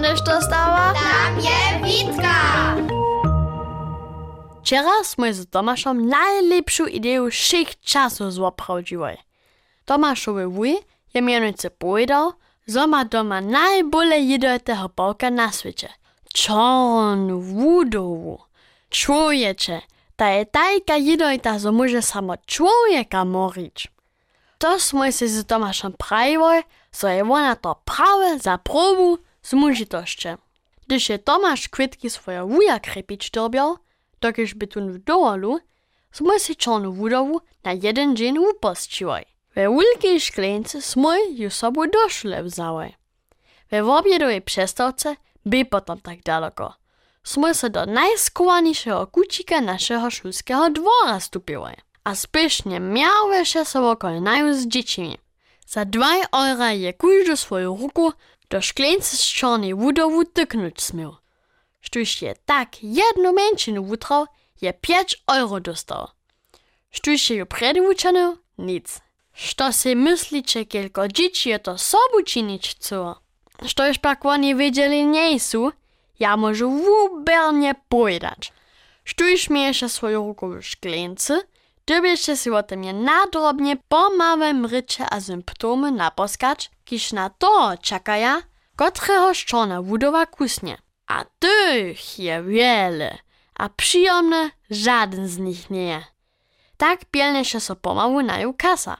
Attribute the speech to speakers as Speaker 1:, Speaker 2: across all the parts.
Speaker 1: Staneš to stava?
Speaker 2: Tam je Vitka!
Speaker 1: Včeraj smo z Tomašom najlepšu idejo vseh časov zopravdživali. Tomašovi vuj je mjenice povedal, zo ma doma najbolje jedo tega polka na sveče. Čon, vudovu, človeče, ta je tajka jedo in ta zo može samo človeka morič. To smo se z Tomašem pravili, so je ona to prave za probu, z mužitošće. Gdyż je Tomasz kwitki swoje wuja krepić dobiał, dokiż by tu w dołolu, smo si wudowu na jeden dzień upościły. We wielkiej szklance smo ju sobą do szule wzały. We obiedowej przestawce by potem tak daleko. Smo se do najskovanejšieho kučika našeho šulského dvora stupili. A spiešne miały się sobą kolnajú z dziecimi. Za dwaj eura je każdy swoją ruku do szklance z czarnej wudowu tyknąć smiał. Sztuś je tak jedną męczynę wutrał, je 5 euro dostał. Sztuś je ju przedwuczano, nic. Što si myślicie, kielko dzieci je to sobu czynić chcą? Što już pak oni wiedzieli nie są, ja może wubernie powiedzieć. Sztuś miesza swoją ruku w szklance, Dobieście si o tym je nadrobnie po małym rycie a symptomy naposkać, kiż na to czekaja, którego szczona wudowa kusnie. A tych je wiele, a przyjemne żaden z nich nie. Tak pielnie się so pomału naju kasa,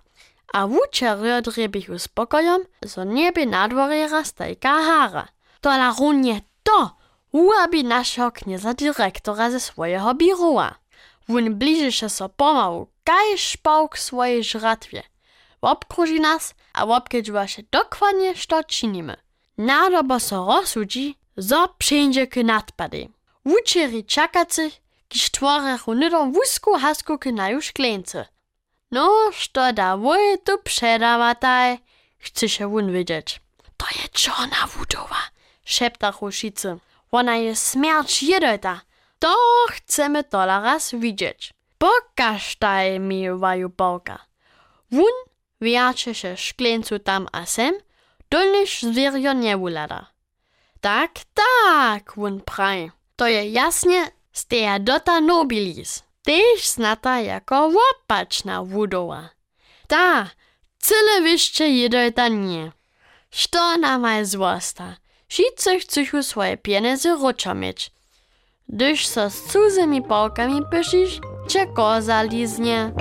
Speaker 1: a wuczery drebichu spokojom, zo niebie na dworze rastajka hara. To la runie to, uabi naszego knieza dyrektora ze swojego biroa. Wun bliży się so pomału, kaj szpałk swojej żratwie. Obkruži nas, a obkedźwa się dokładnie, co czynimy. Nadobo so rozsudzi, zo przyjdzie k nadpady. Wuczeri czakacy, kiż tworechu nydom wusku hasku k naju szklence. No, što da woj tu przedawataj, chce się wun wiedzieć. To je czona wudowa, szepta Ruszicy. Ona je śmierć jedota. To chcemy to raz widzieć. Pokażtaj mi waju pałka. Wun wiacze się szkleńcu tam a sem, zwierio nie ulada. Tak, tak, wun praj. To je jasnie z teja dota nobilis. Tež znata jako łopaczna wudowa. Ta, cyle wyższe jedota nie. Što nama je zwosta? Wszyscy chcą swoje pieniądze mieć. Gdyż so z cudzymi pałkami pyszysz, cię koza liznie.